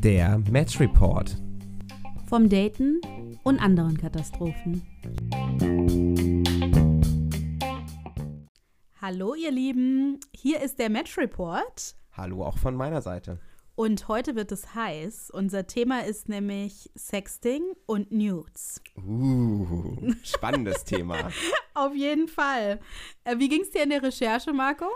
Der Match Report. Vom Daten und anderen Katastrophen. Hallo ihr Lieben, hier ist der Match Report. Hallo auch von meiner Seite. Und heute wird es heiß. Unser Thema ist nämlich Sexting und Nudes. Uh, spannendes Thema. Auf jeden Fall. Äh, wie ging es dir in der Recherche, Marco?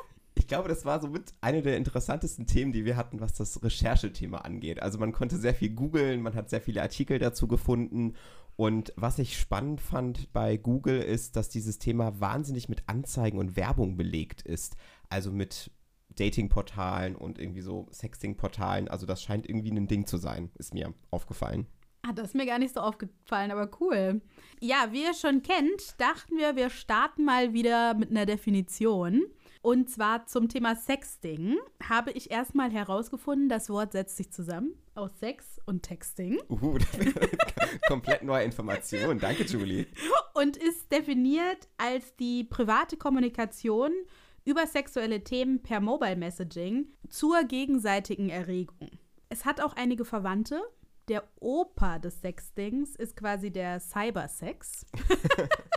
Ich glaube, das war somit eine der interessantesten Themen, die wir hatten, was das Recherchethema angeht. Also man konnte sehr viel googeln, man hat sehr viele Artikel dazu gefunden. Und was ich spannend fand bei Google ist, dass dieses Thema wahnsinnig mit Anzeigen und Werbung belegt ist. Also mit Dating-Portalen und irgendwie so Sexting-Portalen. Also das scheint irgendwie ein Ding zu sein, ist mir aufgefallen. Ah, das ist mir gar nicht so aufgefallen, aber cool. Ja, wie ihr schon kennt, dachten wir, wir starten mal wieder mit einer Definition. Und zwar zum Thema Sexting habe ich erstmal herausgefunden, das Wort setzt sich zusammen aus Sex und Texting. Uh, komplett neue Information. Danke, Julie. Und ist definiert als die private Kommunikation über sexuelle Themen per Mobile Messaging zur gegenseitigen Erregung. Es hat auch einige Verwandte. Der Opa des Sextings ist quasi der Cybersex.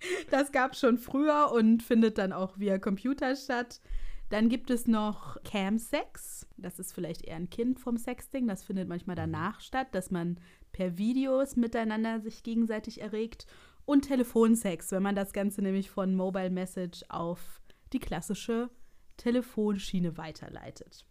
das gab es schon früher und findet dann auch via Computer statt. Dann gibt es noch Camsex. Das ist vielleicht eher ein Kind vom Sexting. Das findet manchmal danach statt, dass man per Videos miteinander sich gegenseitig erregt. Und Telefonsex, wenn man das Ganze nämlich von Mobile Message auf die klassische Telefonschiene weiterleitet.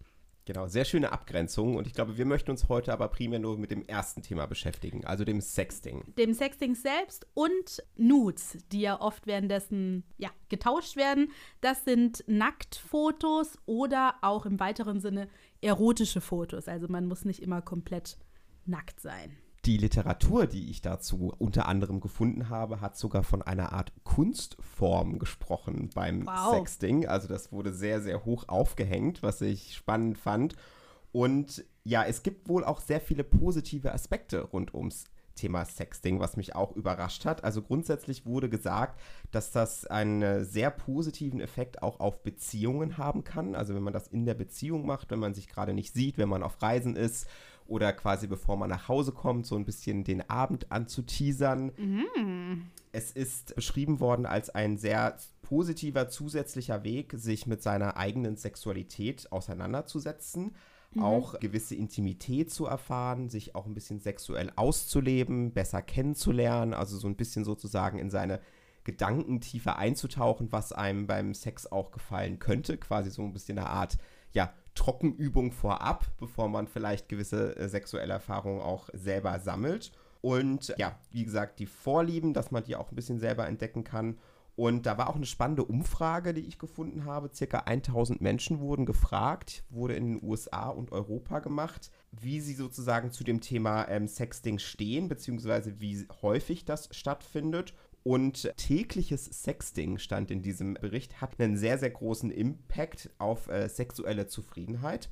Genau, sehr schöne Abgrenzung. Und ich glaube, wir möchten uns heute aber primär nur mit dem ersten Thema beschäftigen, also dem Sexting. Dem Sexting selbst und Nudes, die ja oft währenddessen ja, getauscht werden. Das sind Nacktfotos oder auch im weiteren Sinne erotische Fotos. Also man muss nicht immer komplett nackt sein. Die Literatur, die ich dazu unter anderem gefunden habe, hat sogar von einer Art Kunstform gesprochen beim wow. Sexting. Also das wurde sehr, sehr hoch aufgehängt, was ich spannend fand. Und ja, es gibt wohl auch sehr viele positive Aspekte rund ums Thema Sexting, was mich auch überrascht hat. Also grundsätzlich wurde gesagt, dass das einen sehr positiven Effekt auch auf Beziehungen haben kann. Also wenn man das in der Beziehung macht, wenn man sich gerade nicht sieht, wenn man auf Reisen ist oder quasi bevor man nach Hause kommt, so ein bisschen den Abend anzuteasern. Mhm. Es ist beschrieben worden als ein sehr positiver zusätzlicher Weg, sich mit seiner eigenen Sexualität auseinanderzusetzen. Mhm. Auch gewisse Intimität zu erfahren, sich auch ein bisschen sexuell auszuleben, besser kennenzulernen, also so ein bisschen sozusagen in seine Gedanken tiefer einzutauchen, was einem beim Sex auch gefallen könnte. Quasi so ein bisschen eine Art, ja, Trockenübung vorab, bevor man vielleicht gewisse äh, sexuelle Erfahrungen auch selber sammelt. Und ja, wie gesagt, die Vorlieben, dass man die auch ein bisschen selber entdecken kann. Und da war auch eine spannende Umfrage, die ich gefunden habe. Circa 1000 Menschen wurden gefragt, wurde in den USA und Europa gemacht, wie sie sozusagen zu dem Thema ähm, Sexting stehen, beziehungsweise wie häufig das stattfindet. Und tägliches Sexting stand in diesem Bericht, hat einen sehr, sehr großen Impact auf äh, sexuelle Zufriedenheit.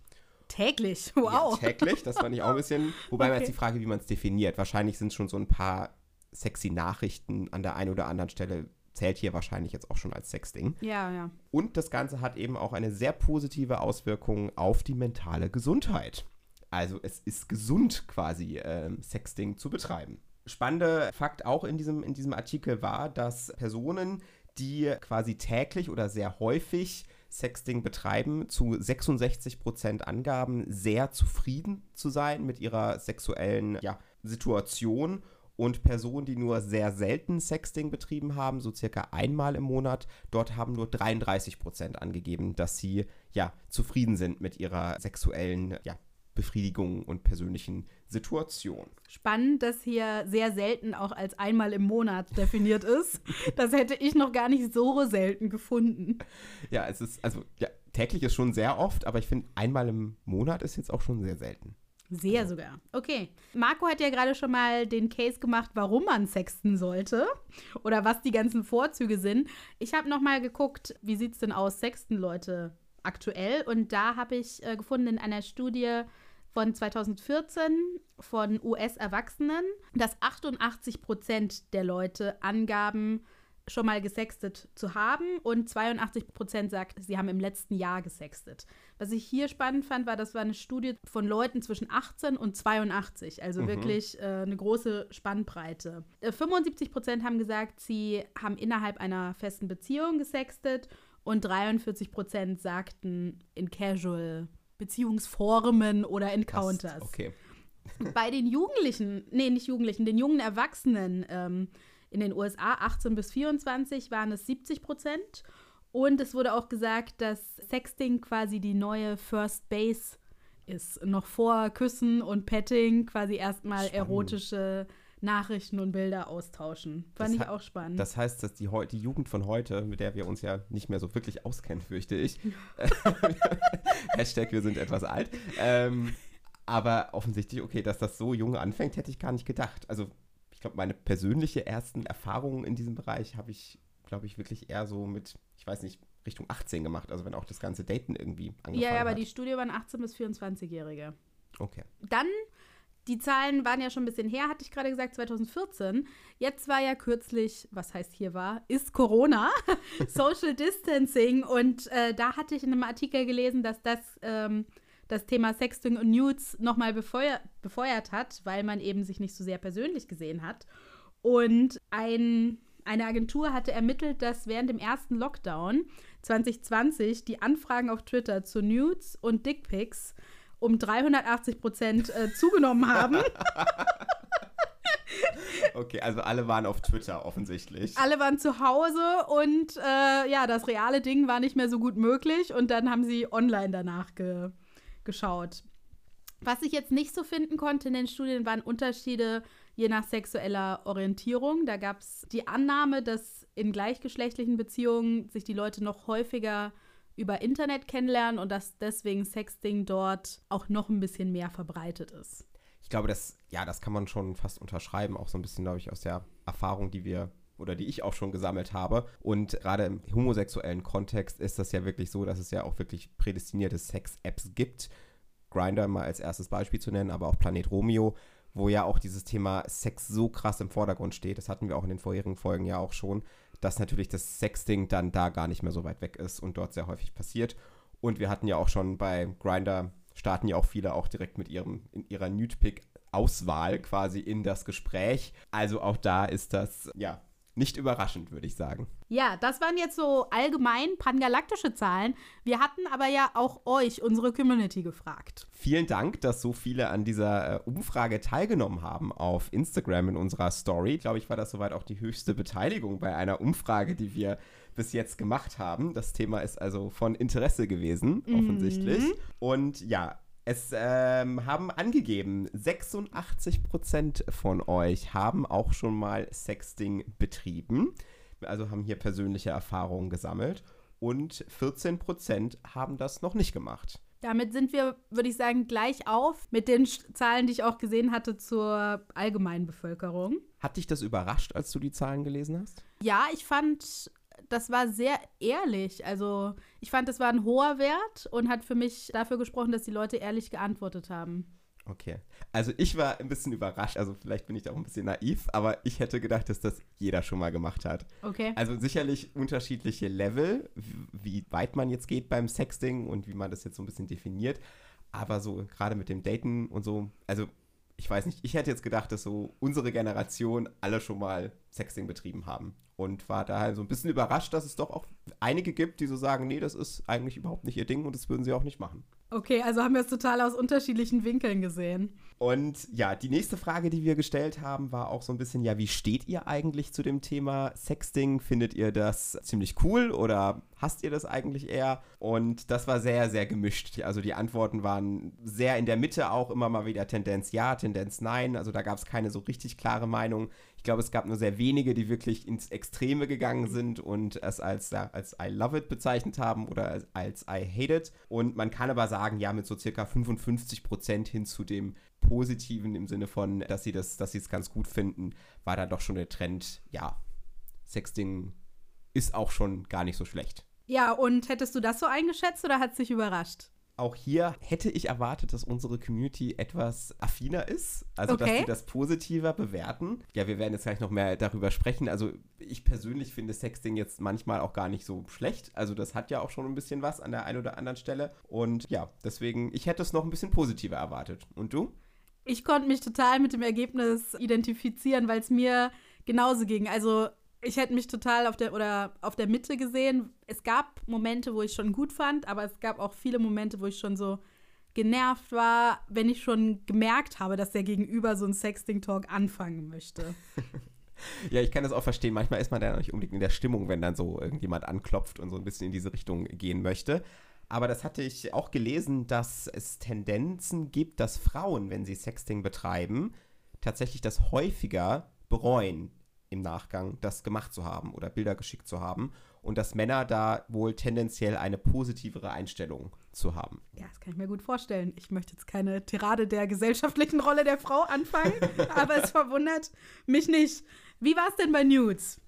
Täglich, wow. Ja, täglich, das fand ich auch ein bisschen. Wobei okay. jetzt die Frage, wie man es definiert. Wahrscheinlich sind schon so ein paar sexy Nachrichten an der einen oder anderen Stelle zählt hier wahrscheinlich jetzt auch schon als Sexting. Ja, ja. Und das Ganze hat eben auch eine sehr positive Auswirkung auf die mentale Gesundheit. Also es ist gesund quasi äh, Sexting zu betreiben. Spannender Fakt auch in diesem, in diesem Artikel war, dass Personen, die quasi täglich oder sehr häufig Sexting betreiben, zu 66 Prozent angaben, sehr zufrieden zu sein mit ihrer sexuellen ja, Situation. Und Personen, die nur sehr selten Sexting betrieben haben, so circa einmal im Monat, dort haben nur 33 Prozent angegeben, dass sie ja zufrieden sind mit ihrer sexuellen ja, Befriedigung und persönlichen Situation. Spannend, dass hier sehr selten auch als einmal im Monat definiert ist. Das hätte ich noch gar nicht so selten gefunden. Ja, es ist, also ja, täglich ist schon sehr oft, aber ich finde, einmal im Monat ist jetzt auch schon sehr selten. Sehr also. sogar. Okay. Marco hat ja gerade schon mal den Case gemacht, warum man sexten sollte oder was die ganzen Vorzüge sind. Ich habe noch mal geguckt, wie sieht es denn aus, sexten Leute aktuell? Und da habe ich äh, gefunden in einer Studie von 2014 von US-Erwachsenen, dass 88 Prozent der Leute angaben, schon mal gesextet zu haben und 82 Prozent sagt, sie haben im letzten Jahr gesextet. Was ich hier spannend fand, war, das war eine Studie von Leuten zwischen 18 und 82, also mhm. wirklich äh, eine große Spannbreite. Äh, 75 Prozent haben gesagt, sie haben innerhalb einer festen Beziehung gesextet und 43 Prozent sagten in Casual Beziehungsformen oder Encounters. Passt. Okay. Bei den Jugendlichen, nee, nicht Jugendlichen, den jungen Erwachsenen ähm, in den USA 18 bis 24 waren es 70 Prozent. Und es wurde auch gesagt, dass Sexting quasi die neue First Base ist. Noch vor Küssen und Petting quasi erstmal erotische Nachrichten und Bilder austauschen. Fand das ich auch spannend. Das heißt, dass die, die Jugend von heute, mit der wir uns ja nicht mehr so wirklich auskennen, fürchte ich. Hashtag, wir sind etwas alt. Ähm, aber offensichtlich, okay, dass das so jung anfängt, hätte ich gar nicht gedacht. Also, ich glaube, meine persönliche ersten Erfahrungen in diesem Bereich habe ich, glaube ich, wirklich eher so mit, ich weiß nicht, Richtung 18 gemacht. Also, wenn auch das ganze Daten irgendwie angefangen Ja, ja aber hat. die Studie waren 18- bis 24-Jährige. Okay. Dann die Zahlen waren ja schon ein bisschen her, hatte ich gerade gesagt, 2014. Jetzt war ja kürzlich, was heißt hier war, ist Corona, Social Distancing. Und äh, da hatte ich in einem Artikel gelesen, dass das ähm, das Thema Sexting und Nudes nochmal befeuert, befeuert hat, weil man eben sich nicht so sehr persönlich gesehen hat. Und ein, eine Agentur hatte ermittelt, dass während dem ersten Lockdown 2020 die Anfragen auf Twitter zu Nudes und Dickpics um 380 Prozent äh, zugenommen haben. Okay, also alle waren auf Twitter offensichtlich. Alle waren zu Hause und äh, ja, das reale Ding war nicht mehr so gut möglich und dann haben sie online danach ge geschaut. Was ich jetzt nicht so finden konnte in den Studien, waren Unterschiede je nach sexueller Orientierung. Da gab es die Annahme, dass in gleichgeschlechtlichen Beziehungen sich die Leute noch häufiger über Internet kennenlernen und dass deswegen Sexting dort auch noch ein bisschen mehr verbreitet ist. Ich glaube, das, ja, das kann man schon fast unterschreiben, auch so ein bisschen, glaube ich, aus der Erfahrung, die wir oder die ich auch schon gesammelt habe. Und gerade im homosexuellen Kontext ist das ja wirklich so, dass es ja auch wirklich prädestinierte Sex-Apps gibt. Grinder mal als erstes Beispiel zu nennen, aber auch Planet Romeo, wo ja auch dieses Thema Sex so krass im Vordergrund steht. Das hatten wir auch in den vorherigen Folgen ja auch schon, dass natürlich das Sexting dann da gar nicht mehr so weit weg ist und dort sehr häufig passiert. Und wir hatten ja auch schon bei Grinder starten ja auch viele auch direkt mit ihrem in ihrer Nude-Pick Auswahl quasi in das Gespräch. Also auch da ist das ja nicht überraschend, würde ich sagen. Ja, das waren jetzt so allgemein pangalaktische Zahlen. Wir hatten aber ja auch euch, unsere Community, gefragt. Vielen Dank, dass so viele an dieser äh, Umfrage teilgenommen haben auf Instagram in unserer Story. Ich glaube, ich war das soweit auch die höchste Beteiligung bei einer Umfrage, die wir bis jetzt gemacht haben. Das Thema ist also von Interesse gewesen, mhm. offensichtlich. Mhm. Und ja, es ähm, haben angegeben, 86% von euch haben auch schon mal Sexting betrieben. Also haben hier persönliche Erfahrungen gesammelt. Und 14% haben das noch nicht gemacht. Damit sind wir, würde ich sagen, gleich auf mit den Zahlen, die ich auch gesehen hatte zur allgemeinen Bevölkerung. Hat dich das überrascht, als du die Zahlen gelesen hast? Ja, ich fand das war sehr ehrlich. Also ich fand, das war ein hoher Wert und hat für mich dafür gesprochen, dass die Leute ehrlich geantwortet haben. Okay. Also ich war ein bisschen überrascht, also vielleicht bin ich da auch ein bisschen naiv, aber ich hätte gedacht, dass das jeder schon mal gemacht hat. Okay. Also sicherlich unterschiedliche Level, wie weit man jetzt geht beim Sexting und wie man das jetzt so ein bisschen definiert. Aber so gerade mit dem Daten und so, also ich weiß nicht, ich hätte jetzt gedacht, dass so unsere Generation alle schon mal Sexting betrieben haben. Und war daher so ein bisschen überrascht, dass es doch auch einige gibt, die so sagen, nee, das ist eigentlich überhaupt nicht ihr Ding und das würden sie auch nicht machen. Okay, also haben wir es total aus unterschiedlichen Winkeln gesehen. Und ja, die nächste Frage, die wir gestellt haben, war auch so ein bisschen, ja, wie steht ihr eigentlich zu dem Thema Sexting? Findet ihr das ziemlich cool oder hasst ihr das eigentlich eher? Und das war sehr, sehr gemischt. Also die Antworten waren sehr in der Mitte auch immer mal wieder Tendenz ja, Tendenz nein. Also da gab es keine so richtig klare Meinung. Ich glaube, es gab nur sehr wenige, die wirklich ins Extreme gegangen sind und es als, ja, als I love it bezeichnet haben oder als, I hate it. Und man kann aber sagen, ja, mit so circa 55 Prozent hin zu dem Positiven im Sinne von, dass sie das, dass sie es ganz gut finden, war da doch schon der Trend, ja, Sexting ist auch schon gar nicht so schlecht. Ja, und hättest du das so eingeschätzt oder hat es dich überrascht? auch hier hätte ich erwartet, dass unsere Community etwas affiner ist. Also, okay. dass sie das positiver bewerten. Ja, wir werden jetzt gleich noch mehr darüber sprechen. Also, ich persönlich finde Sexting jetzt manchmal auch gar nicht so schlecht. Also, das hat ja auch schon ein bisschen was an der einen oder anderen Stelle. Und ja, deswegen, ich hätte es noch ein bisschen positiver erwartet. Und du? Ich konnte mich total mit dem Ergebnis identifizieren, weil es mir genauso ging. Also, ich hätte mich total auf der oder auf der Mitte gesehen. Es gab Momente, wo ich schon gut fand, aber es gab auch viele Momente, wo ich schon so genervt war, wenn ich schon gemerkt habe, dass der Gegenüber so einen Sexting-Talk anfangen möchte. ja, ich kann das auch verstehen. Manchmal ist man da nicht unbedingt in der Stimmung, wenn dann so irgendjemand anklopft und so ein bisschen in diese Richtung gehen möchte. Aber das hatte ich auch gelesen, dass es Tendenzen gibt, dass Frauen, wenn sie Sexting betreiben, tatsächlich das häufiger bereuen, im Nachgang das gemacht zu haben oder Bilder geschickt zu haben und dass Männer da wohl tendenziell eine positivere Einstellung zu haben. Ja, das kann ich mir gut vorstellen. Ich möchte jetzt keine Tirade der gesellschaftlichen Rolle der Frau anfangen, aber es verwundert mich nicht. Wie war es denn bei Nudes?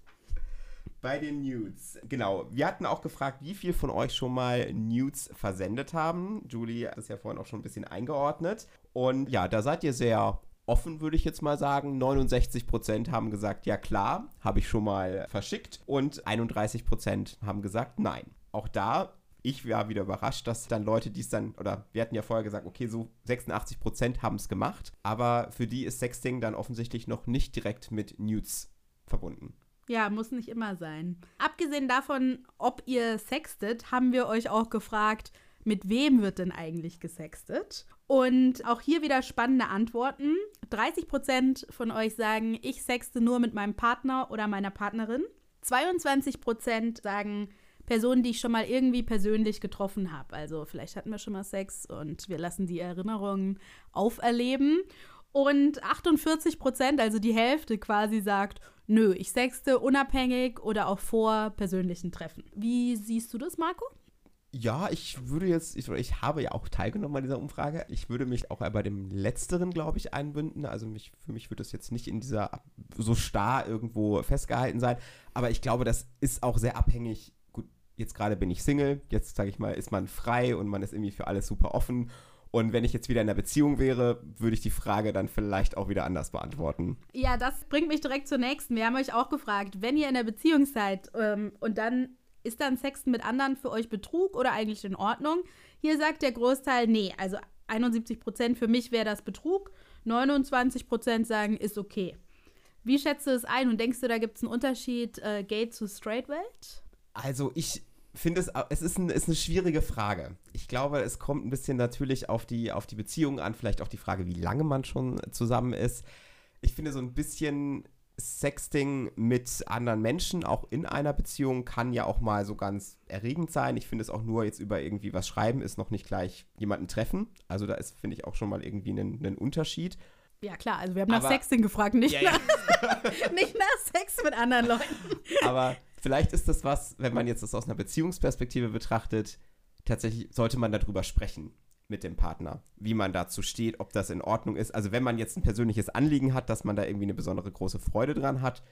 Bei den Nudes. Genau. Wir hatten auch gefragt, wie viel von euch schon mal Nudes versendet haben. Julie hat es ja vorhin auch schon ein bisschen eingeordnet. Und ja, da seid ihr sehr offen, würde ich jetzt mal sagen. 69 Prozent haben gesagt, ja klar, habe ich schon mal verschickt. Und 31 Prozent haben gesagt, nein. Auch da ich war wieder überrascht, dass dann Leute, die es dann, oder wir hatten ja vorher gesagt, okay, so 86 Prozent haben es gemacht, aber für die ist Sexting dann offensichtlich noch nicht direkt mit Nudes verbunden. Ja, muss nicht immer sein. Abgesehen davon, ob ihr sextet, haben wir euch auch gefragt, mit wem wird denn eigentlich gesextet? Und auch hier wieder spannende Antworten. 30 Prozent von euch sagen, ich sexte nur mit meinem Partner oder meiner Partnerin. 22 Prozent sagen, Personen, die ich schon mal irgendwie persönlich getroffen habe. Also vielleicht hatten wir schon mal Sex und wir lassen die Erinnerungen auferleben. Und 48 Prozent, also die Hälfte quasi, sagt, nö, ich sexte unabhängig oder auch vor persönlichen Treffen. Wie siehst du das, Marco? Ja, ich würde jetzt, ich, ich, habe ja auch teilgenommen an dieser Umfrage. Ich würde mich auch bei dem Letzteren, glaube ich, einbinden. Also mich, für mich wird das jetzt nicht in dieser so starr irgendwo festgehalten sein. Aber ich glaube, das ist auch sehr abhängig. Gut, jetzt gerade bin ich Single. Jetzt, sage ich mal, ist man frei und man ist irgendwie für alles super offen. Und wenn ich jetzt wieder in einer Beziehung wäre, würde ich die Frage dann vielleicht auch wieder anders beantworten. Ja, das bringt mich direkt zur nächsten. Wir haben euch auch gefragt, wenn ihr in der Beziehung seid ähm, und dann ist dann Sexten mit anderen für euch Betrug oder eigentlich in Ordnung? Hier sagt der Großteil, nee, also 71 Prozent für mich wäre das Betrug, 29 Prozent sagen, ist okay. Wie schätzt du es ein und denkst du, da gibt es einen Unterschied äh, Gay zu Straight Welt? Also ich finde es, es ist, ein, ist eine schwierige Frage. Ich glaube, es kommt ein bisschen natürlich auf die, auf die Beziehung an, vielleicht auch die Frage, wie lange man schon zusammen ist. Ich finde so ein bisschen Sexting mit anderen Menschen, auch in einer Beziehung, kann ja auch mal so ganz erregend sein. Ich finde es auch nur jetzt über irgendwie was schreiben, ist noch nicht gleich jemanden treffen. Also da ist, finde ich, auch schon mal irgendwie einen, Unterschied. Ja, klar, also wir haben nach Aber, Sexting gefragt, nicht, ja, nach, ja. nicht nach Sex mit anderen Leuten. Aber vielleicht ist das was, wenn man jetzt das aus einer Beziehungsperspektive betrachtet, tatsächlich sollte man darüber sprechen mit dem Partner, wie man dazu steht, ob das in Ordnung ist. Also wenn man jetzt ein persönliches Anliegen hat, dass man da irgendwie eine besondere große Freude dran hat,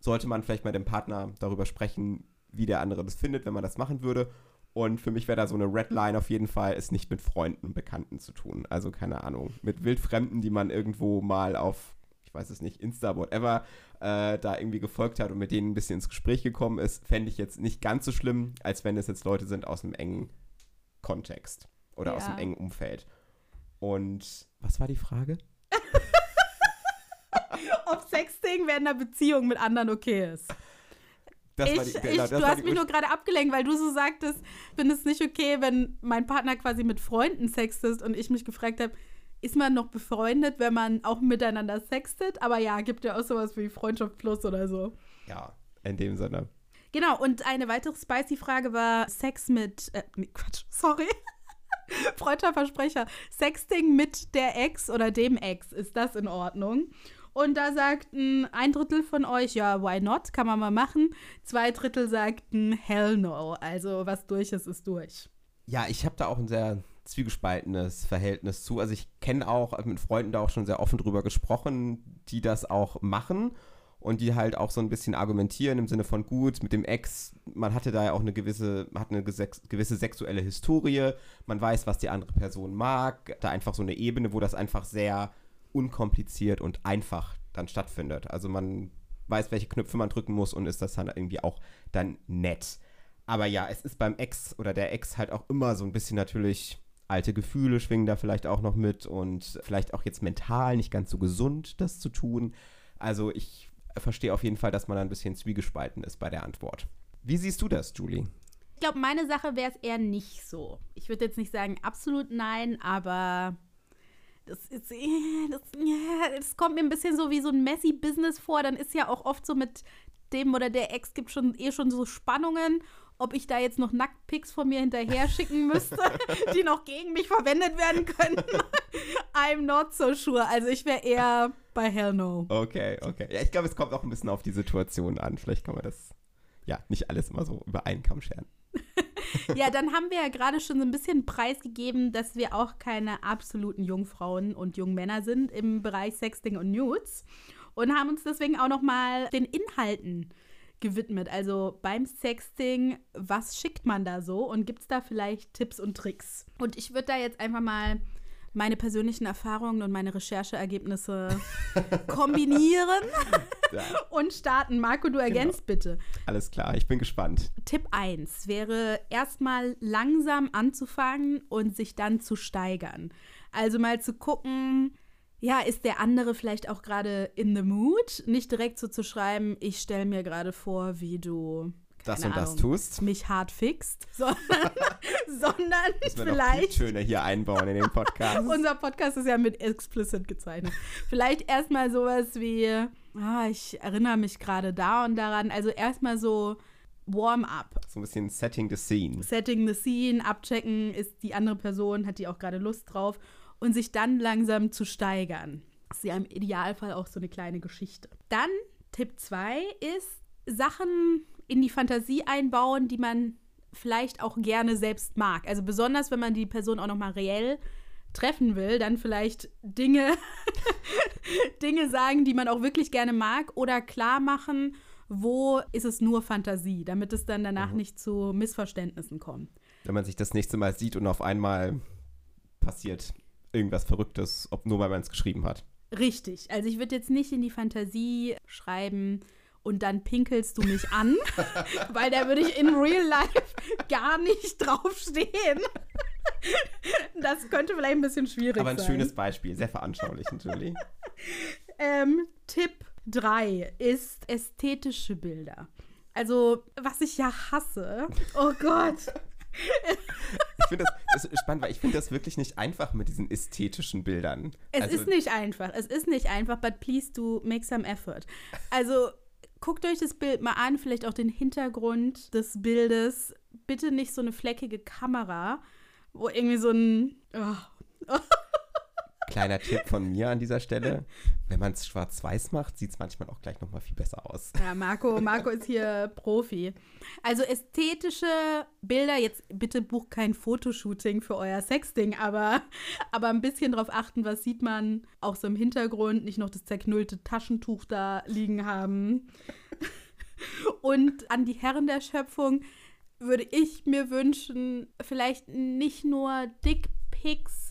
sollte man vielleicht mit dem Partner darüber sprechen, wie der andere das findet, wenn man das machen würde. Und für mich wäre da so eine Redline auf jeden Fall, es nicht mit Freunden und Bekannten zu tun. Also keine Ahnung, mit Wildfremden, die man irgendwo mal auf, ich weiß es nicht, Insta, whatever, äh, da irgendwie gefolgt hat und mit denen ein bisschen ins Gespräch gekommen ist, fände ich jetzt nicht ganz so schlimm, als wenn es jetzt Leute sind aus einem engen Kontext oder ja. aus einem engen Umfeld. Und was war die Frage? Ob Sexting während einer Beziehung mit anderen okay ist. Ich, die, genau, ich, du hast mich nur gerade abgelenkt, weil du so sagtest, finde es nicht okay, wenn mein Partner quasi mit Freunden sextet und ich mich gefragt habe, ist man noch befreundet, wenn man auch miteinander sextet? Aber ja, gibt ja auch sowas wie Freundschaft Plus oder so. Ja, in dem Sinne. Genau, und eine weitere spicy Frage war Sex mit, äh, nee, Quatsch, sorry. Freuter Versprecher. Sexting mit der Ex oder dem Ex, ist das in Ordnung? Und da sagten ein Drittel von euch, ja, why not? Kann man mal machen. Zwei Drittel sagten, hell no. Also was durch ist, ist durch. Ja, ich habe da auch ein sehr zwiegespaltenes Verhältnis zu. Also ich kenne auch mit Freunden da auch schon sehr offen drüber gesprochen, die das auch machen. Und die halt auch so ein bisschen argumentieren im Sinne von gut, mit dem Ex, man hatte da ja auch eine gewisse, hat eine gewisse sexuelle Historie, man weiß, was die andere Person mag, da einfach so eine Ebene, wo das einfach sehr unkompliziert und einfach dann stattfindet. Also man weiß, welche Knöpfe man drücken muss und ist das dann irgendwie auch dann nett. Aber ja, es ist beim Ex oder der Ex halt auch immer so ein bisschen natürlich alte Gefühle schwingen da vielleicht auch noch mit und vielleicht auch jetzt mental nicht ganz so gesund, das zu tun. Also ich verstehe auf jeden Fall, dass man ein bisschen zwiegespalten ist bei der Antwort. Wie siehst du das, Julie? Ich glaube, meine Sache wäre es eher nicht so. Ich würde jetzt nicht sagen absolut nein, aber das, ist, das, das kommt mir ein bisschen so wie so ein Messi-Business vor. Dann ist ja auch oft so mit dem oder der Ex gibt schon eh schon so Spannungen, ob ich da jetzt noch Nacktpics von mir hinterher schicken müsste, die noch gegen mich verwendet werden könnten. I'm not so sure. Also ich wäre eher bei Hell No. Okay, okay. Ja, ich glaube, es kommt auch ein bisschen auf die Situation an. Vielleicht kann man das ja nicht alles immer so über einen Kamm scheren. ja, dann haben wir ja gerade schon so ein bisschen preisgegeben, dass wir auch keine absoluten Jungfrauen und Jungmänner sind im Bereich Sexting und Nudes und haben uns deswegen auch noch mal den Inhalten gewidmet. Also beim Sexting, was schickt man da so und gibt es da vielleicht Tipps und Tricks? Und ich würde da jetzt einfach mal meine persönlichen Erfahrungen und meine Rechercheergebnisse kombinieren ja. und starten. Marco, du ergänzt genau. bitte. Alles klar, ich bin gespannt. Tipp 1 wäre erstmal langsam anzufangen und sich dann zu steigern. Also mal zu gucken, ja, ist der andere vielleicht auch gerade in the mood? Nicht direkt so zu schreiben, ich stelle mir gerade vor, wie du das und Ahnung, das tust. Mich hart fixt, sondern, sondern vielleicht. Töne hier einbauen in den Podcast. Unser Podcast ist ja mit explicit gezeichnet. vielleicht erstmal sowas wie, ah, ich erinnere mich gerade da und daran. Also erstmal so Warm-up. So ein bisschen Setting the Scene. Setting the Scene, abchecken, ist die andere Person, hat die auch gerade Lust drauf und sich dann langsam zu steigern. Das ist ja im Idealfall auch so eine kleine Geschichte. Dann Tipp 2 ist, Sachen in die Fantasie einbauen, die man vielleicht auch gerne selbst mag. Also besonders, wenn man die Person auch noch mal reell treffen will, dann vielleicht Dinge, Dinge sagen, die man auch wirklich gerne mag oder klar machen, wo ist es nur Fantasie, damit es dann danach mhm. nicht zu Missverständnissen kommt. Wenn man sich das nächste Mal sieht und auf einmal passiert irgendwas Verrücktes, ob nur weil man es geschrieben hat. Richtig. Also ich würde jetzt nicht in die Fantasie schreiben, und dann pinkelst du mich an, weil da würde ich in real life gar nicht draufstehen. Das könnte vielleicht ein bisschen schwierig sein. Aber ein sein. schönes Beispiel, sehr veranschaulich natürlich. ähm, Tipp 3 ist ästhetische Bilder. Also, was ich ja hasse. Oh Gott. Ich finde das, das spannend, weil ich finde das wirklich nicht einfach mit diesen ästhetischen Bildern. Es also, ist nicht einfach. Es ist nicht einfach, but please do make some effort. Also, guckt euch das Bild mal an, vielleicht auch den Hintergrund des Bildes. Bitte nicht so eine fleckige Kamera, wo irgendwie so ein. Oh. Kleiner Tipp von mir an dieser Stelle. Wenn man es schwarz-weiß macht, sieht es manchmal auch gleich nochmal viel besser aus. Ja, Marco, Marco ist hier Profi. Also ästhetische Bilder, jetzt bitte bucht kein Fotoshooting für euer Sexting, aber, aber ein bisschen drauf achten, was sieht man auch so im Hintergrund, nicht noch das zerknüllte Taschentuch da liegen haben. Und an die Herren der Schöpfung würde ich mir wünschen, vielleicht nicht nur Dickpics,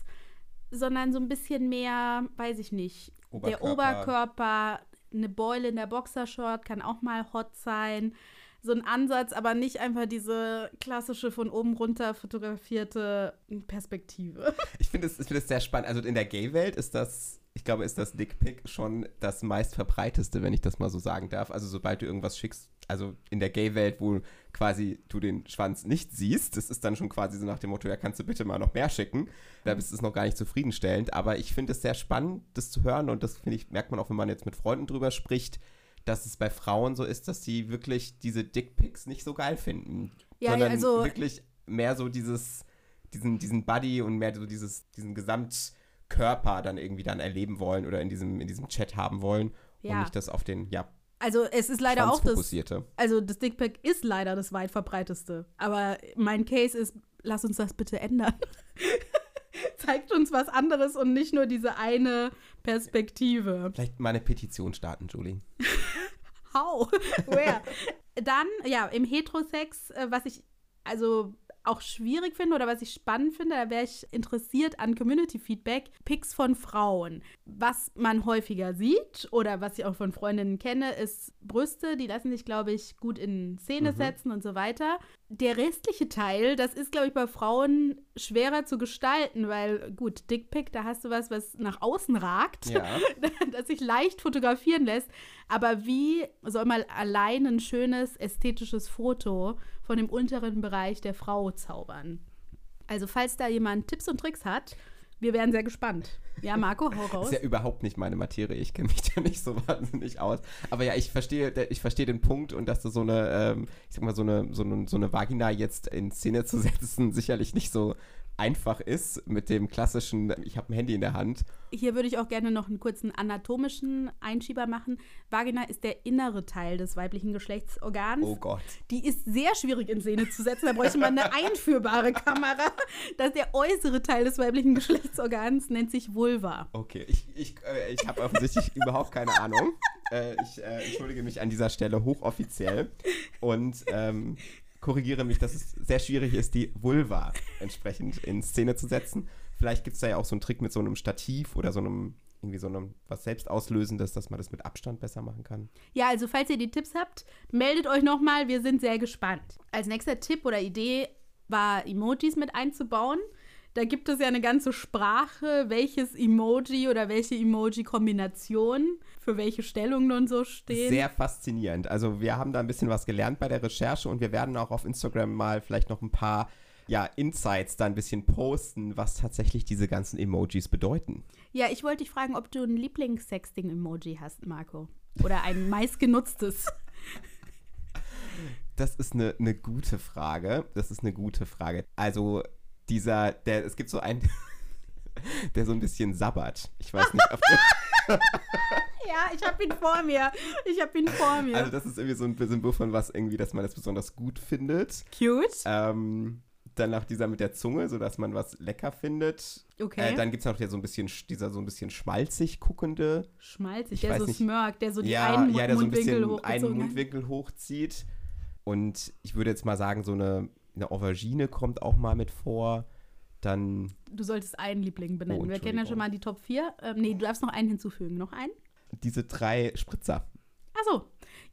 sondern so ein bisschen mehr, weiß ich nicht, Oberkörper. der Oberkörper, eine Beule in der Boxershort kann auch mal hot sein. So ein Ansatz, aber nicht einfach diese klassische von oben runter fotografierte Perspektive. Ich finde es find sehr spannend. Also in der Gay-Welt ist das ich glaube, ist das Dickpick schon das meistverbreiteste, wenn ich das mal so sagen darf. Also sobald du irgendwas schickst, also in der Gay-Welt, wo quasi du den Schwanz nicht siehst, das ist dann schon quasi so nach dem Motto, ja, kannst du bitte mal noch mehr schicken. Da ist es noch gar nicht zufriedenstellend. Aber ich finde es sehr spannend, das zu hören und das finde ich, merkt man auch, wenn man jetzt mit Freunden drüber spricht, dass es bei Frauen so ist, dass sie wirklich diese Dickpics nicht so geil finden. Ja, sondern also wirklich mehr so dieses, diesen, diesen Buddy und mehr so dieses, diesen Gesamt- Körper dann irgendwie dann erleben wollen oder in diesem, in diesem Chat haben wollen ja. und nicht das auf den, ja. Also es ist leider auch das, also das Dickpack ist leider das weit verbreiteste. Aber mein Case ist, lass uns das bitte ändern. Zeigt uns was anderes und nicht nur diese eine Perspektive. Vielleicht mal eine Petition starten, Julie. How? Where? Dann, ja, im Heterosex, äh, was ich, also auch schwierig finde oder was ich spannend finde, da wäre ich interessiert an Community-Feedback, Pics von Frauen. Was man häufiger sieht oder was ich auch von Freundinnen kenne, ist Brüste, die lassen sich, glaube ich, gut in Szene mhm. setzen und so weiter. Der restliche Teil, das ist, glaube ich, bei Frauen schwerer zu gestalten, weil gut, Dickpick, da hast du was, was nach außen ragt, ja. das sich leicht fotografieren lässt. Aber wie soll mal allein ein schönes ästhetisches Foto von dem unteren Bereich der Frau zaubern? Also, falls da jemand Tipps und Tricks hat, wir wären sehr gespannt. Ja, Marco, hau raus. Das ist ja überhaupt nicht meine Materie. Ich kenne mich da nicht so wahnsinnig aus. Aber ja, ich verstehe, ich verstehe den Punkt und dass du so eine, ähm, ich sag mal, so eine, so eine, so eine Vagina jetzt in Szene zu setzen, sicherlich nicht so einfach ist mit dem klassischen, ich habe ein Handy in der Hand. Hier würde ich auch gerne noch einen kurzen anatomischen Einschieber machen. Vagina ist der innere Teil des weiblichen Geschlechtsorgans. Oh Gott. Die ist sehr schwierig in Szene zu setzen. Da bräuchte man eine einführbare Kamera. Das ist der äußere Teil des weiblichen Geschlechtsorgans, nennt sich Vulva. Okay, ich, ich, äh, ich habe offensichtlich überhaupt keine Ahnung. Äh, ich äh, entschuldige mich an dieser Stelle hochoffiziell. Und ähm, korrigiere mich, dass es sehr schwierig ist, die Vulva entsprechend in Szene zu setzen. Vielleicht gibt es da ja auch so einen Trick mit so einem Stativ oder so einem irgendwie so einem was selbst auslösendes, dass man das mit Abstand besser machen kann. Ja, also falls ihr die Tipps habt, meldet euch nochmal, wir sind sehr gespannt. Als nächster Tipp oder Idee war Emojis mit einzubauen. Da gibt es ja eine ganze Sprache, welches Emoji oder welche Emoji-Kombination für welche Stellungen und so stehen. Sehr faszinierend. Also wir haben da ein bisschen was gelernt bei der Recherche und wir werden auch auf Instagram mal vielleicht noch ein paar ja, Insights da ein bisschen posten, was tatsächlich diese ganzen Emojis bedeuten. Ja, ich wollte dich fragen, ob du ein Lieblings-Sexting-Emoji hast, Marco. Oder ein meistgenutztes. Das ist eine, eine gute Frage. Das ist eine gute Frage. Also dieser, der, es gibt so einen, der so ein bisschen sabbert. Ich weiß nicht, ob du. ja, ich habe ihn vor mir. Ich habe ihn vor mir. Also, das ist irgendwie so ein Symbol von was irgendwie, dass man das besonders gut findet. Cute. Ähm, dann noch dieser mit der Zunge, so dass man was lecker findet. Okay. Äh, dann gibt es noch der so ein bisschen, dieser so ein bisschen schmalzig guckende. Schmalzig, der so nicht, der so die ja, einen ja, der so ein bisschen einen Mundwinkel hochzieht. Und ich würde jetzt mal sagen, so eine eine Aubergine kommt auch mal mit vor. Dann. Du solltest einen Liebling benennen. Oh, Wir kennen ja schon mal die Top 4. Ähm, nee, du darfst noch einen hinzufügen. Noch einen? Diese drei Spritzer. Achso.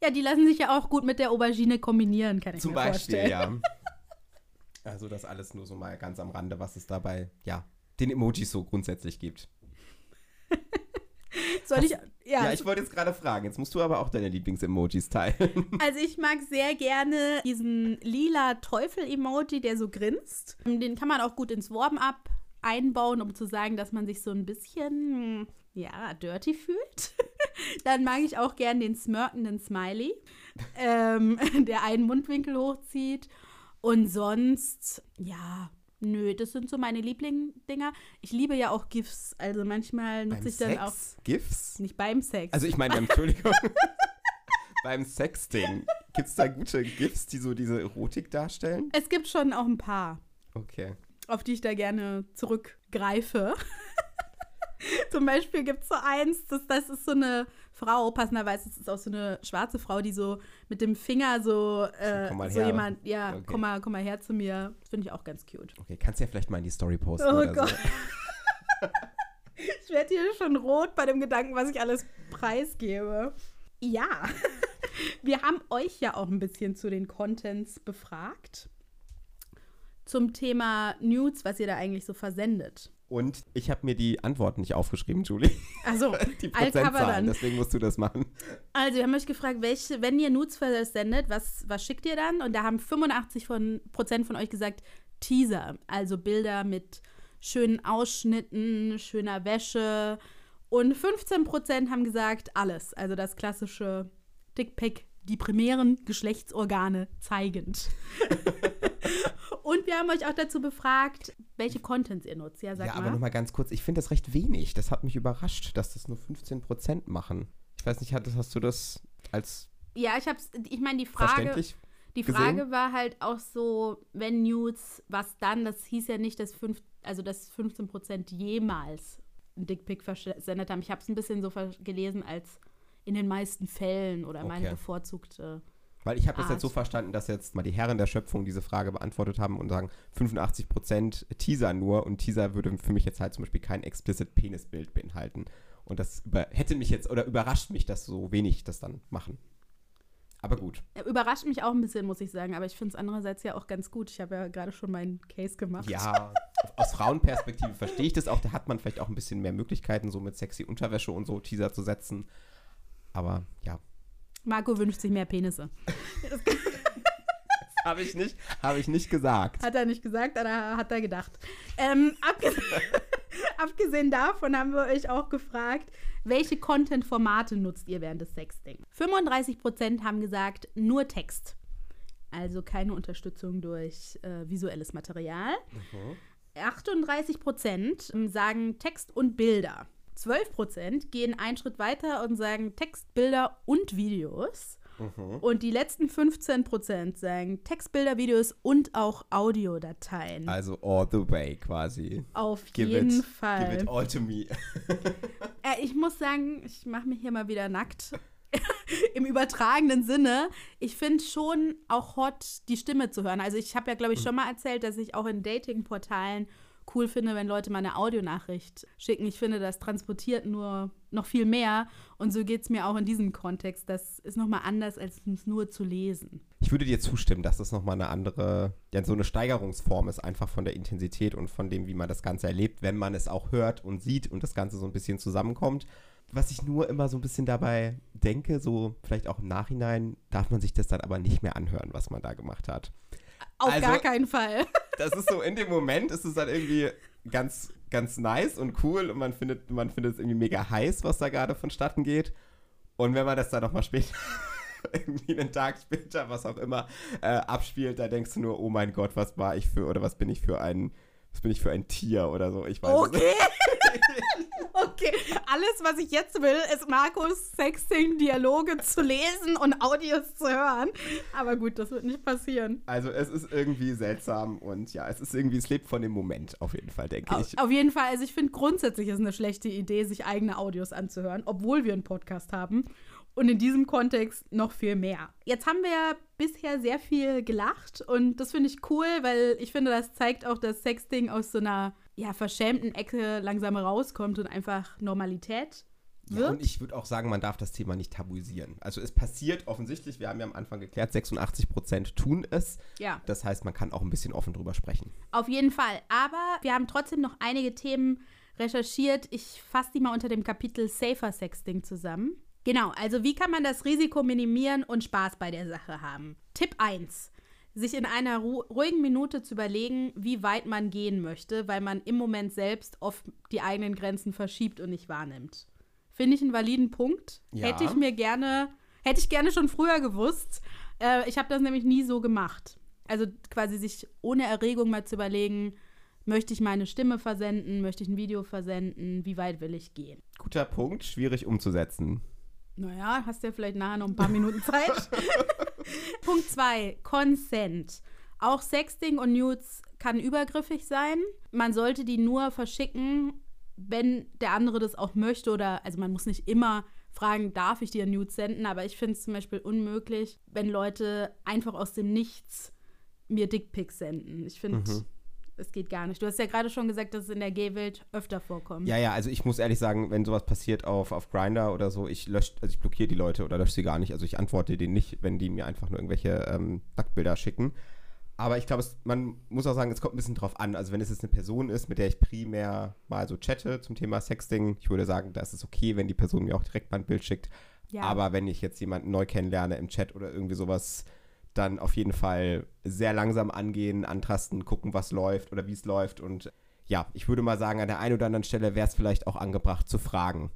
Ja, die lassen sich ja auch gut mit der Aubergine kombinieren, kann ich Zum mir Beispiel, vorstellen. ja. Also das alles nur so mal ganz am Rande, was es dabei, ja, den Emojis so grundsätzlich gibt. Soll ich. Ja, ja ich wollte jetzt gerade fragen. Jetzt musst du aber auch deine Lieblings-Emojis teilen. Also, ich mag sehr gerne diesen lila Teufel-Emoji, der so grinst. Den kann man auch gut ins Warm-up einbauen, um zu sagen, dass man sich so ein bisschen, ja, dirty fühlt. Dann mag ich auch gern den smirkenden Smiley, ähm, der einen Mundwinkel hochzieht. Und sonst, ja, Nö, das sind so meine Lieblingsdinger. Ich liebe ja auch GIFs. Also manchmal nutze ich dann Sex? auch. GIFs? Nicht beim Sex. Also ich meine, Entschuldigung. beim Sexting. Gibt es da gute GIFs, die so diese Erotik darstellen? Es gibt schon auch ein paar. Okay. Auf die ich da gerne zurückgreife. Zum Beispiel gibt es so eins, das, das ist so eine Frau, passenderweise ist es auch so eine schwarze Frau, die so mit dem Finger so, äh, so her. jemand, ja, Okay. komm, mal, komm mal her zu mir. Finde ich auch ganz cute. Okay, kannst du ja vielleicht mal in die Story posten Oh oder Gott. so. Ich werde hier schon rot bei dem Gedanken, was ich alles preisgebe. Ja, wir haben euch ja auch ein bisschen zu den Contents befragt. Zum Thema Nudes, was ihr da eigentlich so versendet. Und ich habe mir die Antworten nicht aufgeschrieben, Julie. Also, Die Prozentzahlen, deswegen musst du das machen. Also, wir haben euch gefragt, welche, wenn ihr Nudes versendet, was, was schickt ihr dann? Und da haben 85 von, Prozent von euch gesagt Teaser, also Bilder mit schönen Ausschnitten, schöner Wäsche. Und 15 Prozent haben gesagt alles, also das klassische Dickpick, die primären Geschlechtsorgane zeigend. Und wir haben euch auch dazu befragt, welche Contents ihr nutzt. Ja, sag ja, mal. aber nochmal ganz kurz, ich finde das recht wenig. Das hat mich überrascht, dass das nur 15% machen. Ich weiß nicht, hast du das als ja, ich hab's, ich meine, die Frage. Die gesehen? Frage war halt auch so, wenn Nudes, was dann? Das hieß ja nicht, dass, fünf, also dass 15% jemals ein Dickpick versendet haben. Ich habe es ein bisschen so gelesen als in den meisten Fällen oder okay. meine bevorzugte. Weil ich habe das jetzt so verstanden, dass jetzt mal die Herren der Schöpfung diese Frage beantwortet haben und sagen 85% Teaser nur und Teaser würde für mich jetzt halt zum Beispiel kein explicit Penisbild beinhalten. Und das über, hätte mich jetzt oder überrascht mich, dass so wenig das dann machen. Aber gut. Überrascht mich auch ein bisschen, muss ich sagen. Aber ich finde es andererseits ja auch ganz gut. Ich habe ja gerade schon meinen Case gemacht. Ja, aus Frauenperspektive verstehe ich das auch. Da hat man vielleicht auch ein bisschen mehr Möglichkeiten, so mit sexy Unterwäsche und so Teaser zu setzen. Aber ja. Marco wünscht sich mehr Penisse. habe ich nicht, habe ich nicht gesagt. Hat er nicht gesagt, aber hat er gedacht. Ähm, abgesehen, abgesehen davon haben wir euch auch gefragt, welche Content-Formate nutzt ihr während des Sexting? 35% haben gesagt, nur Text. Also keine Unterstützung durch äh, visuelles Material. Mhm. 38% sagen Text und Bilder. 12% gehen einen Schritt weiter und sagen Text, Bilder und Videos. Mhm. Und die letzten 15% sagen Textbilder, Videos und auch Audiodateien. Also all the way quasi. Auf give jeden it, Fall. Give it all to me. äh, ich muss sagen, ich mache mich hier mal wieder nackt. Im übertragenen Sinne. Ich finde schon auch hot, die Stimme zu hören. Also ich habe ja, glaube ich, mhm. schon mal erzählt, dass ich auch in Datingportalen cool finde, wenn Leute mal eine Audionachricht schicken. Ich finde, das transportiert nur noch viel mehr. Und so geht es mir auch in diesem Kontext. Das ist nochmal anders, als es nur zu lesen. Ich würde dir zustimmen, dass das nochmal eine andere, ja, so eine Steigerungsform ist, einfach von der Intensität und von dem, wie man das Ganze erlebt, wenn man es auch hört und sieht und das Ganze so ein bisschen zusammenkommt. Was ich nur immer so ein bisschen dabei denke, so vielleicht auch im Nachhinein, darf man sich das dann aber nicht mehr anhören, was man da gemacht hat. Auf also, gar keinen Fall. Das ist so, in dem Moment ist es dann irgendwie ganz, ganz nice und cool und man findet, man findet es irgendwie mega heiß, was da gerade vonstatten geht. Und wenn man das dann nochmal später, irgendwie einen Tag später, was auch immer, äh, abspielt, da denkst du nur, oh mein Gott, was war ich für, oder was bin ich für ein, was bin ich für ein Tier oder so, ich weiß okay. nicht. Okay, alles, was ich jetzt will, ist Markus Sexting-Dialoge zu lesen und Audios zu hören. Aber gut, das wird nicht passieren. Also es ist irgendwie seltsam und ja, es ist irgendwie, es lebt von dem Moment auf jeden Fall, denke ich. Auf jeden Fall, also ich finde grundsätzlich ist es eine schlechte Idee, sich eigene Audios anzuhören, obwohl wir einen Podcast haben. Und in diesem Kontext noch viel mehr. Jetzt haben wir bisher sehr viel gelacht und das finde ich cool, weil ich finde, das zeigt auch, dass Sexting aus so einer ja, verschämten Ecke langsam rauskommt und einfach Normalität wird. Ja, und ich würde auch sagen, man darf das Thema nicht tabuisieren. Also es passiert offensichtlich, wir haben ja am Anfang geklärt, 86 Prozent tun es. Ja. Das heißt, man kann auch ein bisschen offen drüber sprechen. Auf jeden Fall. Aber wir haben trotzdem noch einige Themen recherchiert. Ich fasse die mal unter dem Kapitel Safer Sexting zusammen. Genau, also wie kann man das Risiko minimieren und Spaß bei der Sache haben? Tipp 1 sich in einer ruhigen Minute zu überlegen, wie weit man gehen möchte, weil man im Moment selbst oft die eigenen Grenzen verschiebt und nicht wahrnimmt. Finde ich einen validen Punkt. Ja. Hätte ich mir gerne, hätte ich gerne schon früher gewusst. Äh, ich habe das nämlich nie so gemacht. Also quasi sich ohne Erregung mal zu überlegen, möchte ich meine Stimme versenden, möchte ich ein Video versenden, wie weit will ich gehen. Guter Punkt, schwierig umzusetzen. Naja, hast ja vielleicht nachher noch ein paar Minuten Zeit. Punkt 2, Consent. Auch Sexting und Nudes kann übergriffig sein. Man sollte die nur verschicken, wenn der andere das auch möchte oder, also man muss nicht immer fragen, darf ich dir Nudes senden, aber ich finde es zum Beispiel unmöglich, wenn Leute einfach aus dem Nichts mir Dickpics senden. Ich finde, mhm es geht gar nicht. Du hast ja gerade schon gesagt, dass es in der Gay-Welt öfter vorkommt. Ja, ja, also ich muss ehrlich sagen, wenn sowas passiert auf, auf Grinder oder so, ich lösche, also ich blockiere die Leute oder lösche sie gar nicht. Also ich antworte denen nicht, wenn die mir einfach nur irgendwelche ähm, Nacktbilder schicken. Aber ich glaube, man muss auch sagen, es kommt ein bisschen drauf an. Also wenn es jetzt eine Person ist, mit der ich primär mal so chatte zum Thema Sexting, ich würde sagen, da ist es okay, wenn die Person mir auch direkt mal ein Bild schickt. Ja. Aber wenn ich jetzt jemanden neu kennenlerne im Chat oder irgendwie sowas, dann auf jeden Fall sehr langsam angehen, antasten, gucken, was läuft oder wie es läuft. Und ja, ich würde mal sagen, an der einen oder anderen Stelle wäre es vielleicht auch angebracht zu fragen,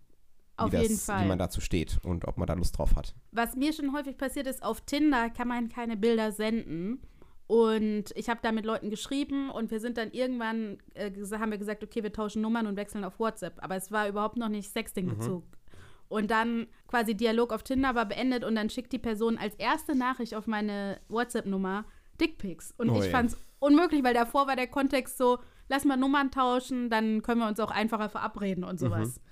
auf wie, jeden Fall. wie man dazu steht und ob man da Lust drauf hat. Was mir schon häufig passiert ist, auf Tinder kann man keine Bilder senden. Und ich habe da mit Leuten geschrieben und wir sind dann irgendwann, äh, haben wir gesagt, okay, wir tauschen Nummern und wechseln auf WhatsApp. Aber es war überhaupt noch nicht Sexting-Bezug. Mhm. Und dann quasi Dialog auf Tinder war beendet und dann schickt die Person als erste Nachricht auf meine WhatsApp-Nummer Dickpics. Und oh, ich ja. fand es unmöglich, weil davor war der Kontext so, lass mal Nummern tauschen, dann können wir uns auch einfacher verabreden und sowas. Mhm.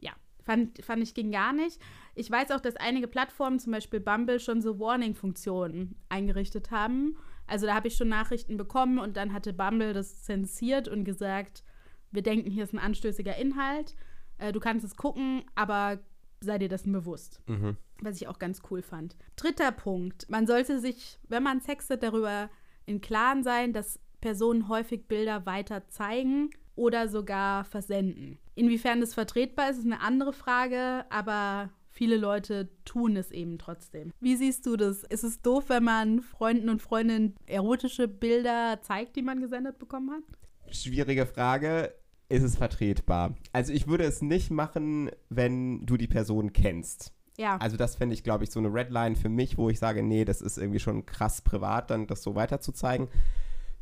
Ja, Fand, fand ich ging gar nicht. Ich weiß auch, dass einige Plattformen, zum Beispiel Bumble, schon so Warning-Funktionen eingerichtet haben. Also da habe ich schon Nachrichten bekommen und dann hatte Bumble das zensiert und gesagt, wir denken, hier ist ein anstößiger Inhalt. Äh, du kannst es gucken, aber sei dir dessen bewusst. Mhm. Was ich auch ganz cool fand. Dritter Punkt. Man sollte sich, wenn man sextet, darüber in Klaren sein, dass Personen häufig Bilder weiter zeigen oder sogar versenden. Inwiefern das vertretbar ist, ist eine andere Frage, aber viele Leute tun es eben trotzdem. Wie siehst du das? Ist es doof, wenn man Freunden und Freundinnen erotische Bilder zeigt, die man gesendet bekommen hat? Schwierige Frage. Ist es vertretbar? Also ich würde es nicht machen, wenn du die Person kennst. Ja. Also das fände ich, glaube ich, so eine Redline für mich, wo ich sage, nee, das ist irgendwie schon krass privat, dann das so weiterzuzeigen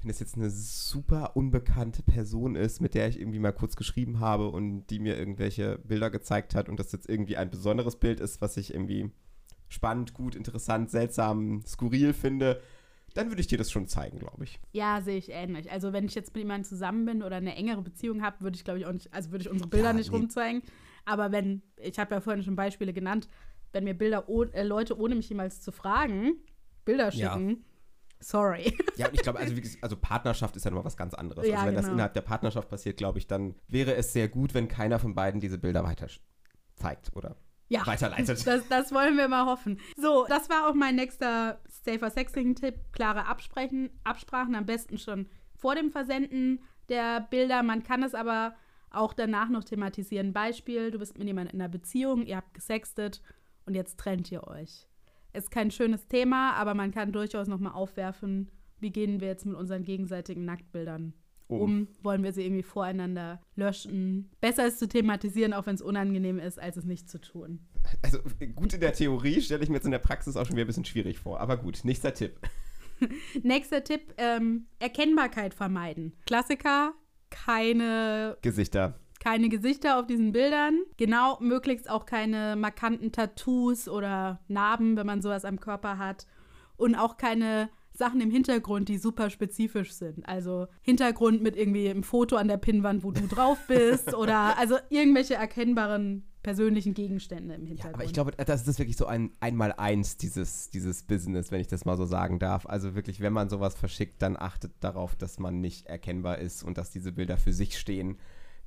wenn das jetzt eine super unbekannte Person ist, mit der ich irgendwie mal kurz geschrieben habe und die mir irgendwelche Bilder gezeigt hat und das jetzt irgendwie ein besonderes Bild ist, was ich irgendwie spannend, gut, interessant, seltsam, skurril finde, dann würde ich dir das schon zeigen, glaube ich. Ja, sehe ich ähnlich. Also wenn ich jetzt mit jemandem zusammen bin oder eine engere Beziehung habe, würde ich, glaube ich, auch nicht, also würde ich unsere Bilder ja, nicht nee. rumzeigen. Aber wenn, ich habe ja vorhin schon Beispiele genannt, wenn mir Bilder, oh, äh, Leute ohne mich jemals zu fragen, Bilder schicken, ja Sorry. Ja, und ich glaube, also, also Partnerschaft ist ja nochmal was ganz anderes. Ja, also wenn genau. das innerhalb der Partnerschaft passiert, glaube ich, dann wäre es sehr gut, wenn keiner von beiden diese Bilder weiter zeigt oder ja, weiterleitet. Das, das wollen wir mal hoffen. So, das war auch mein nächster Safer Sexting-Tipp. Klare Absprechen, Absprachen, am besten schon vor dem Versenden der Bilder. Man kann es aber auch danach noch thematisieren. Beispiel, du bist mit jemandem in einer Beziehung, ihr habt gesextet und jetzt trennt ihr euch. Ist kein schönes Thema, aber man kann durchaus nochmal aufwerfen, wie gehen wir jetzt mit unseren gegenseitigen Nacktbildern um. um. Wollen wir sie irgendwie voreinander löschen? Besser ist zu thematisieren, auch wenn es unangenehm ist, als es nicht zu tun. Also gut in der Theorie stelle ich mir jetzt in der Praxis auch schon wieder ein bisschen schwierig vor. Aber gut, nächster Tipp. nächster Tipp, ähm, Erkennbarkeit vermeiden. Klassiker, keine Gesichter keine Gesichter auf diesen Bildern. Genau, möglichst auch keine markanten Tattoos oder Narben, wenn man sowas am Körper hat. Und auch keine Sachen im Hintergrund, die super spezifisch sind. Also Hintergrund mit irgendwie einem Foto an der Pinnwand, wo du drauf bist oder also irgendwelche erkennbaren persönlichen Gegenstände im Hintergrund. Ja, aber ich glaube, das ist wirklich so ein Einmaleins, dieses, dieses Business, wenn ich das mal so sagen darf. Also wirklich, wenn man sowas verschickt, dann achtet darauf, dass man nicht erkennbar ist und dass diese Bilder für sich stehen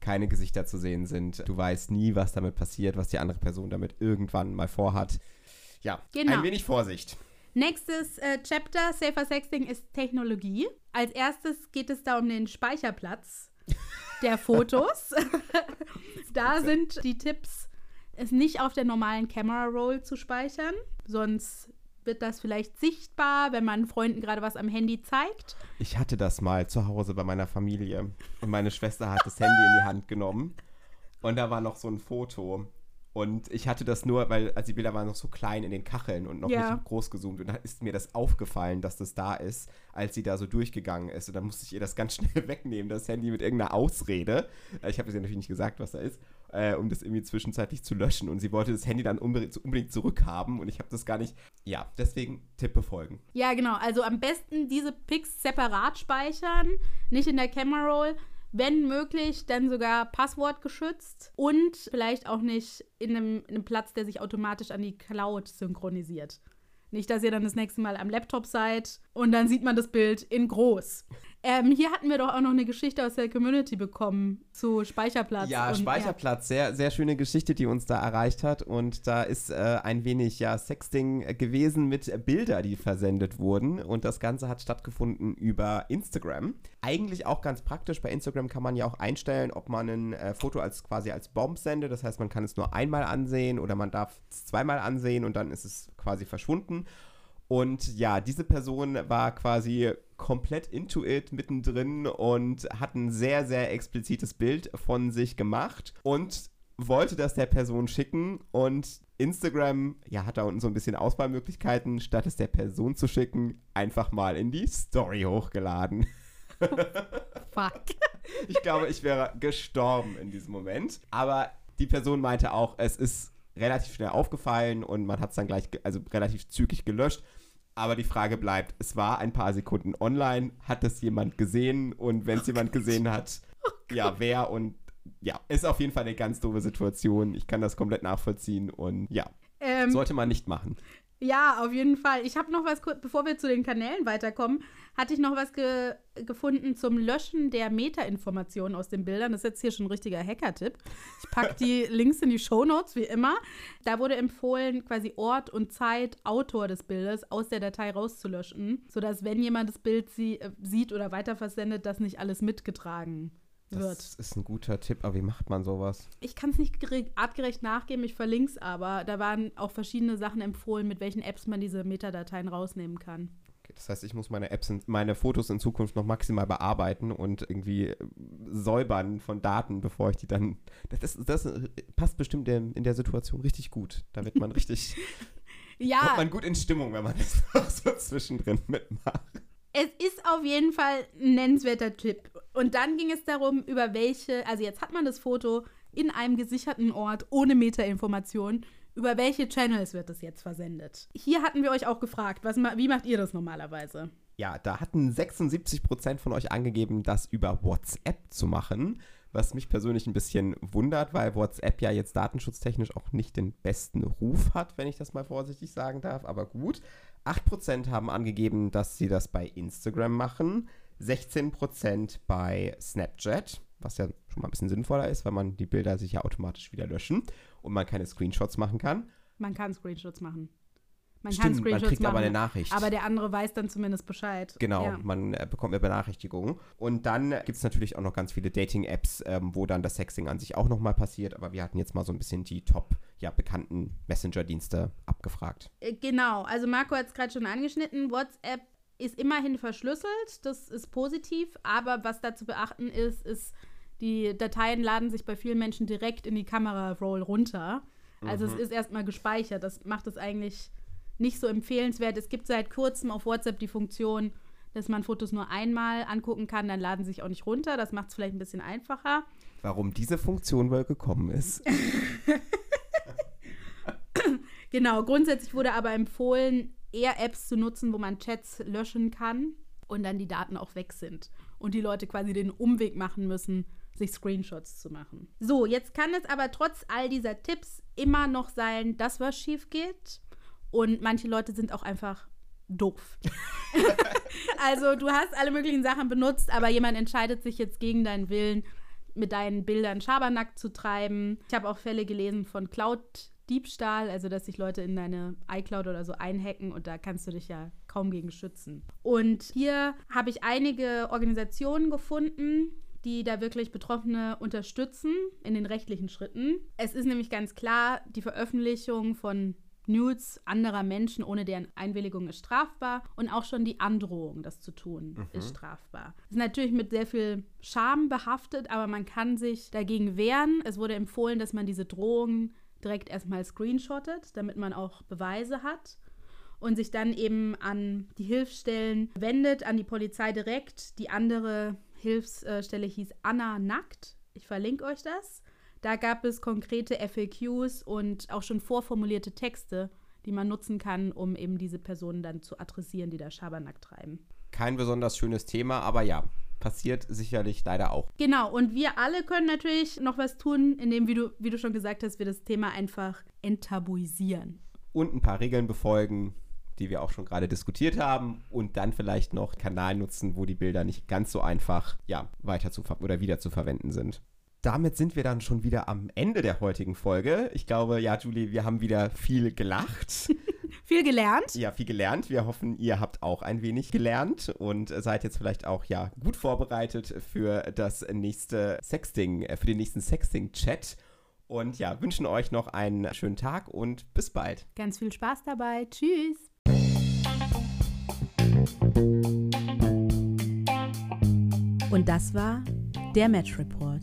keine Gesichter zu sehen sind. Du weißt nie, was damit passiert, was die andere Person damit irgendwann mal vorhat. Ja, genau. ein wenig Vorsicht. Nächstes äh, Chapter, Safer Sexting, ist Technologie. Als erstes geht es da um den Speicherplatz der Fotos. da sind die Tipps, es nicht auf der normalen Camera Roll zu speichern, sonst wird das vielleicht sichtbar, wenn man Freunden gerade was am Handy zeigt. Ich hatte das mal zu Hause bei meiner Familie und meine Schwester hat das Handy in die Hand genommen und da war noch so ein Foto und ich hatte das nur, weil also die Bilder waren noch so klein in den Kacheln und noch ja. nicht groß gezoomt. Und dann ist mir das aufgefallen, dass das da ist, als sie da so durchgegangen ist. Und dann musste ich ihr das ganz schnell wegnehmen, das Handy mit irgendeiner Ausrede. Ich habe es ihr natürlich nicht gesagt, was da ist, äh, um das irgendwie zwischenzeitlich zu löschen. Und sie wollte das Handy dann unbedingt, unbedingt zurückhaben. Und ich habe das gar nicht. Ja, deswegen Tipp befolgen. Ja, genau. Also am besten diese Pics separat speichern, nicht in der Camera Roll wenn möglich, dann sogar passwortgeschützt und vielleicht auch nicht in einem, in einem Platz, der sich automatisch an die Cloud synchronisiert. Nicht, dass ihr dann das nächste Mal am Laptop seid und dann sieht man das Bild in groß. Ähm, hier hatten wir doch auch noch eine Geschichte aus der Community bekommen zu Speicherplatz. Ja, Speicherplatz, ja. sehr, sehr schöne Geschichte, die uns da erreicht hat. Und da ist äh, ein wenig ja Sexting gewesen mit Bilder, die versendet wurden. Und das Ganze hat stattgefunden über Instagram. Eigentlich auch ganz praktisch. Bei Instagram kann man ja auch einstellen, ob man ein äh, Foto als quasi als Bomb sendet. Das heißt, man kann es nur einmal ansehen oder man darf es zweimal ansehen und dann ist es quasi verschwunden. Und ja, diese Person war quasi komplett into it mittendrin und hat ein sehr, sehr explizites Bild von sich gemacht und wollte das der Person schicken und Instagram, ja, hat da unten so ein bisschen Auswahlmöglichkeiten, statt es der Person zu schicken, einfach mal in die Story hochgeladen. Fuck. Ich glaube, ich wäre gestorben in diesem Moment. Aber die Person meinte auch, es ist relativ schnell aufgefallen und man hat es dann gleich, also relativ zügig gelöscht. Aber die Frage bleibt, es war ein paar Sekunden online, hat das jemand gesehen? Und wenn es oh jemand gesehen hat, oh ja, wer und ja, ist auf jeden Fall eine ganz doofe Situation. Ich kann das komplett nachvollziehen und ja, ähm, sollte man nicht machen. Ja, auf jeden Fall. Ich habe noch was, bevor wir zu den Kanälen weiterkommen, hatte ich noch was ge gefunden zum Löschen der Metainformationen aus den Bildern. Das ist jetzt hier schon ein richtiger Hacker-Tipp. Ich packe die Links in die Shownotes, wie immer. Da wurde empfohlen, quasi Ort und Zeit, Autor des Bildes aus der Datei rauszulöschen, sodass, wenn jemand das Bild sie äh, sieht oder weiterversendet, das nicht alles mitgetragen wird. Das ist ein guter Tipp, aber wie macht man sowas? Ich kann es nicht artgerecht nachgeben, ich verlinke es aber. Da waren auch verschiedene Sachen empfohlen, mit welchen Apps man diese Metadateien rausnehmen kann. Okay, das heißt, ich muss meine Apps, in, meine Fotos in Zukunft noch maximal bearbeiten und irgendwie äh, säubern von Daten, bevor ich die dann. Das, das passt bestimmt in, in der Situation richtig gut. Da wird man richtig. ja. Kommt man gut in Stimmung, wenn man das noch so zwischendrin mitmacht. Es ist auf jeden Fall ein nennenswerter Tipp. Und dann ging es darum, über welche, also jetzt hat man das Foto in einem gesicherten Ort ohne Metainformation. Über welche Channels wird das jetzt versendet? Hier hatten wir euch auch gefragt, was, wie macht ihr das normalerweise? Ja, da hatten 76% von euch angegeben, das über WhatsApp zu machen. Was mich persönlich ein bisschen wundert, weil WhatsApp ja jetzt datenschutztechnisch auch nicht den besten Ruf hat, wenn ich das mal vorsichtig sagen darf. Aber gut. 8% haben angegeben, dass sie das bei Instagram machen, 16% bei Snapchat, was ja schon mal ein bisschen sinnvoller ist, weil man die Bilder sich ja automatisch wieder löschen und man keine Screenshots machen kann. Man kann Screenshots machen. Man Stimmt, kann Screenshots man kriegt machen, aber eine Nachricht. Aber der andere weiß dann zumindest Bescheid. Genau, ja. man äh, bekommt eine Benachrichtigung. Und dann gibt es natürlich auch noch ganz viele Dating-Apps, ähm, wo dann das Sexing an sich auch nochmal passiert. Aber wir hatten jetzt mal so ein bisschen die top ja, bekannten Messenger-Dienste abgefragt. Äh, genau, also Marco hat es gerade schon angeschnitten. WhatsApp ist immerhin verschlüsselt, das ist positiv. Aber was da zu beachten ist, ist, die Dateien laden sich bei vielen Menschen direkt in die Kamera-Roll runter. Also mhm. es ist erstmal gespeichert. Das macht es eigentlich nicht so empfehlenswert. Es gibt seit kurzem auf WhatsApp die Funktion, dass man Fotos nur einmal angucken kann, dann laden sie sich auch nicht runter. Das macht es vielleicht ein bisschen einfacher. Warum diese Funktion wohl gekommen ist. genau, grundsätzlich wurde aber empfohlen, eher Apps zu nutzen, wo man Chats löschen kann und dann die Daten auch weg sind. Und die Leute quasi den Umweg machen müssen, sich Screenshots zu machen. So, jetzt kann es aber trotz all dieser Tipps immer noch sein, dass was schief geht. Und manche Leute sind auch einfach doof. also du hast alle möglichen Sachen benutzt, aber jemand entscheidet sich jetzt gegen deinen Willen, mit deinen Bildern Schabernack zu treiben. Ich habe auch Fälle gelesen von Cloud-Diebstahl, also dass sich Leute in deine iCloud oder so einhacken und da kannst du dich ja kaum gegen schützen. Und hier habe ich einige Organisationen gefunden, die da wirklich Betroffene unterstützen in den rechtlichen Schritten. Es ist nämlich ganz klar, die Veröffentlichung von Nudes anderer Menschen ohne deren Einwilligung ist strafbar und auch schon die Androhung, das zu tun, mhm. ist strafbar. Ist natürlich mit sehr viel Scham behaftet, aber man kann sich dagegen wehren. Es wurde empfohlen, dass man diese Drohungen direkt erstmal screenshottet, damit man auch Beweise hat und sich dann eben an die Hilfsstellen wendet, an die Polizei direkt. Die andere Hilfsstelle hieß Anna Nackt. Ich verlinke euch das. Da gab es konkrete FAQs und auch schon vorformulierte Texte, die man nutzen kann, um eben diese Personen dann zu adressieren, die da Schabernack treiben. Kein besonders schönes Thema, aber ja, passiert sicherlich leider auch. Genau, und wir alle können natürlich noch was tun, indem, wie du, wie du schon gesagt hast, wir das Thema einfach enttabuisieren. Und ein paar Regeln befolgen, die wir auch schon gerade diskutiert haben und dann vielleicht noch Kanal nutzen, wo die Bilder nicht ganz so einfach ja, weiter zu oder wieder zu verwenden sind damit sind wir dann schon wieder am Ende der heutigen Folge. Ich glaube, ja, Julie, wir haben wieder viel gelacht. viel gelernt. Ja, viel gelernt. Wir hoffen, ihr habt auch ein wenig gelernt und seid jetzt vielleicht auch ja gut vorbereitet für das nächste Sexting, äh, für den nächsten Sexting-Chat. Und ja, wünschen euch noch einen schönen Tag und bis bald. Ganz viel Spaß dabei. Tschüss. Und das war der Match Report.